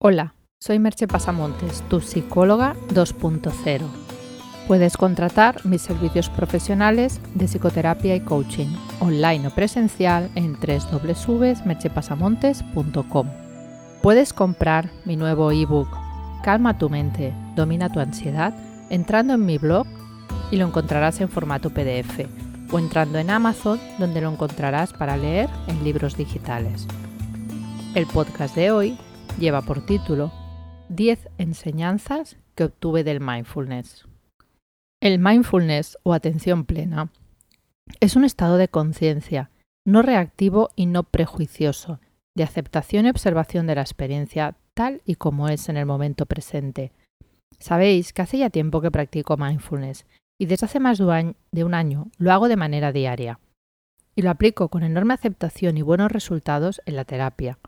Hola, soy Merche Pasamontes, tu psicóloga 2.0. Puedes contratar mis servicios profesionales de psicoterapia y coaching, online o presencial en www.merchepasamontes.com. Puedes comprar mi nuevo ebook Calma tu mente, domina tu ansiedad entrando en mi blog y lo encontrarás en formato PDF o entrando en Amazon donde lo encontrarás para leer en libros digitales. El podcast de hoy lleva por título 10 enseñanzas que obtuve del mindfulness. El mindfulness o atención plena es un estado de conciencia no reactivo y no prejuicioso, de aceptación y observación de la experiencia tal y como es en el momento presente. Sabéis que hace ya tiempo que practico mindfulness y desde hace más de un año lo hago de manera diaria. Y lo aplico con enorme aceptación y buenos resultados en la terapia.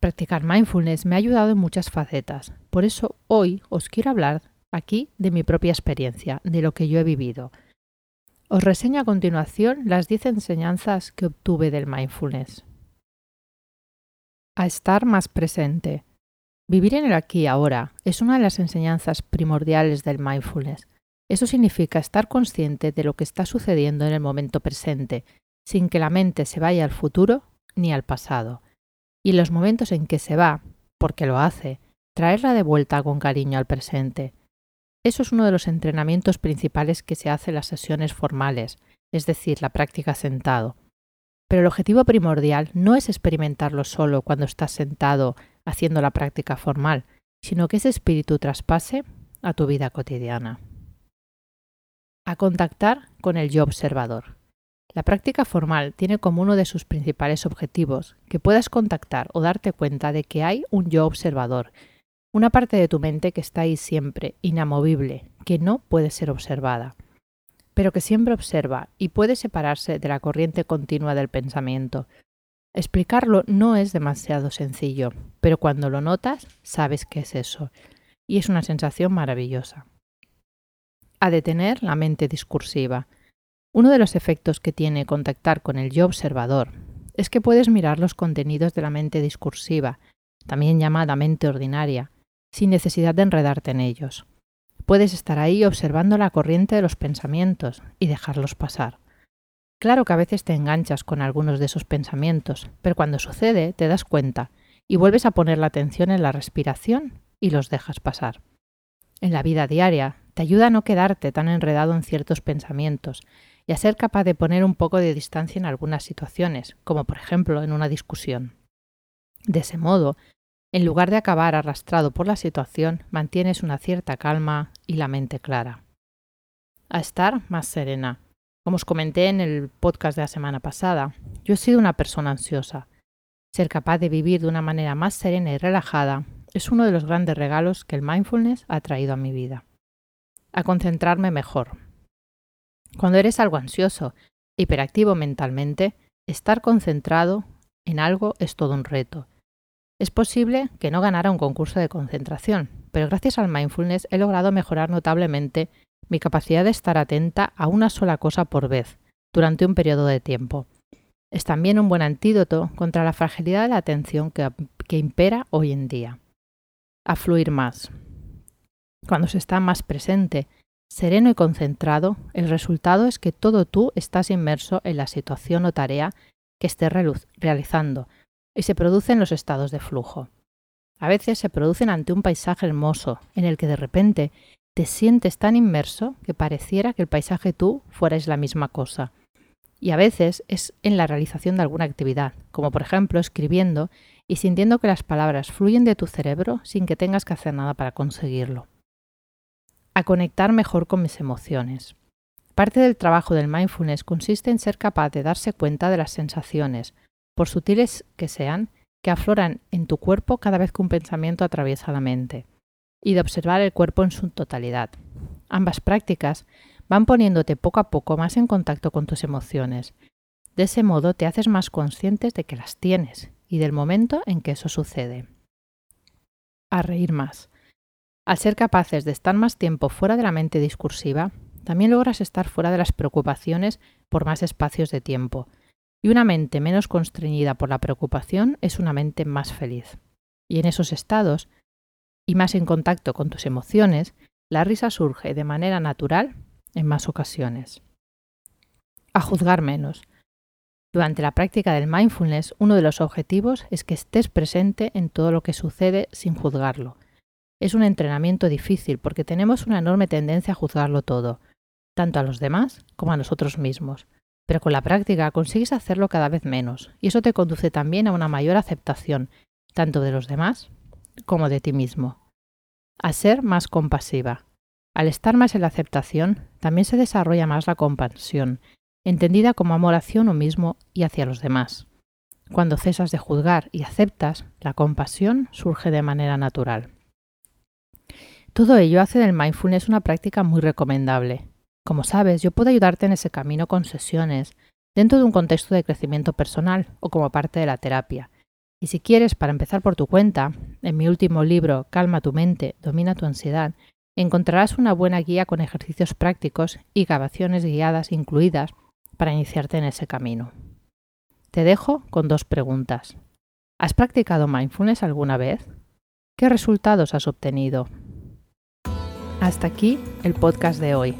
Practicar mindfulness me ha ayudado en muchas facetas. Por eso hoy os quiero hablar aquí de mi propia experiencia, de lo que yo he vivido. Os reseño a continuación las 10 enseñanzas que obtuve del mindfulness. A estar más presente. Vivir en el aquí y ahora es una de las enseñanzas primordiales del mindfulness. Eso significa estar consciente de lo que está sucediendo en el momento presente, sin que la mente se vaya al futuro ni al pasado y los momentos en que se va, porque lo hace, traerla de vuelta con cariño al presente. Eso es uno de los entrenamientos principales que se hace en las sesiones formales, es decir, la práctica sentado. Pero el objetivo primordial no es experimentarlo solo cuando estás sentado haciendo la práctica formal, sino que ese espíritu traspase a tu vida cotidiana. A contactar con el yo observador. La práctica formal tiene como uno de sus principales objetivos que puedas contactar o darte cuenta de que hay un yo observador, una parte de tu mente que está ahí siempre, inamovible, que no puede ser observada, pero que siempre observa y puede separarse de la corriente continua del pensamiento. Explicarlo no es demasiado sencillo, pero cuando lo notas sabes que es eso, y es una sensación maravillosa. A detener la mente discursiva. Uno de los efectos que tiene contactar con el yo observador es que puedes mirar los contenidos de la mente discursiva, también llamada mente ordinaria, sin necesidad de enredarte en ellos. Puedes estar ahí observando la corriente de los pensamientos y dejarlos pasar. Claro que a veces te enganchas con algunos de esos pensamientos, pero cuando sucede te das cuenta y vuelves a poner la atención en la respiración y los dejas pasar. En la vida diaria te ayuda a no quedarte tan enredado en ciertos pensamientos y a ser capaz de poner un poco de distancia en algunas situaciones, como por ejemplo en una discusión. De ese modo, en lugar de acabar arrastrado por la situación, mantienes una cierta calma y la mente clara. A estar más serena. Como os comenté en el podcast de la semana pasada, yo he sido una persona ansiosa. Ser capaz de vivir de una manera más serena y relajada es uno de los grandes regalos que el mindfulness ha traído a mi vida. A concentrarme mejor, cuando eres algo ansioso, hiperactivo mentalmente, estar concentrado en algo es todo un reto. Es posible que no ganara un concurso de concentración, pero gracias al mindfulness he logrado mejorar notablemente mi capacidad de estar atenta a una sola cosa por vez, durante un periodo de tiempo. Es también un buen antídoto contra la fragilidad de la atención que, que impera hoy en día. A fluir más. Cuando se está más presente sereno y concentrado, el resultado es que todo tú estás inmerso en la situación o tarea que estés realizando y se producen los estados de flujo. A veces se producen ante un paisaje hermoso en el que de repente te sientes tan inmerso que pareciera que el paisaje tú fueras la misma cosa. Y a veces es en la realización de alguna actividad, como por ejemplo escribiendo y sintiendo que las palabras fluyen de tu cerebro sin que tengas que hacer nada para conseguirlo a conectar mejor con mis emociones. Parte del trabajo del mindfulness consiste en ser capaz de darse cuenta de las sensaciones, por sutiles que sean, que afloran en tu cuerpo cada vez que un pensamiento atraviesa la mente, y de observar el cuerpo en su totalidad. Ambas prácticas van poniéndote poco a poco más en contacto con tus emociones. De ese modo te haces más conscientes de que las tienes y del momento en que eso sucede. A reír más. Al ser capaces de estar más tiempo fuera de la mente discursiva, también logras estar fuera de las preocupaciones por más espacios de tiempo. Y una mente menos constreñida por la preocupación es una mente más feliz. Y en esos estados y más en contacto con tus emociones, la risa surge de manera natural en más ocasiones. A juzgar menos. Durante la práctica del mindfulness, uno de los objetivos es que estés presente en todo lo que sucede sin juzgarlo. Es un entrenamiento difícil porque tenemos una enorme tendencia a juzgarlo todo, tanto a los demás como a nosotros mismos. Pero con la práctica consigues hacerlo cada vez menos, y eso te conduce también a una mayor aceptación, tanto de los demás como de ti mismo. A ser más compasiva. Al estar más en la aceptación, también se desarrolla más la compasión, entendida como amor hacia uno mismo y hacia los demás. Cuando cesas de juzgar y aceptas, la compasión surge de manera natural. Todo ello hace del mindfulness una práctica muy recomendable. Como sabes, yo puedo ayudarte en ese camino con sesiones, dentro de un contexto de crecimiento personal o como parte de la terapia. Y si quieres, para empezar por tu cuenta, en mi último libro, Calma tu mente, domina tu ansiedad, encontrarás una buena guía con ejercicios prácticos y grabaciones guiadas incluidas para iniciarte en ese camino. Te dejo con dos preguntas. ¿Has practicado mindfulness alguna vez? ¿Qué resultados has obtenido? Hasta aquí el podcast de hoy.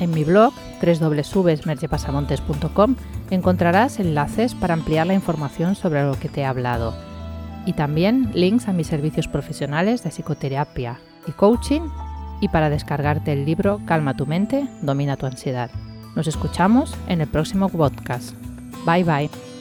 En mi blog www.mercepasamontes.com encontrarás enlaces para ampliar la información sobre lo que te he hablado y también links a mis servicios profesionales de psicoterapia y coaching y para descargarte el libro Calma tu mente, domina tu ansiedad. Nos escuchamos en el próximo podcast. Bye bye.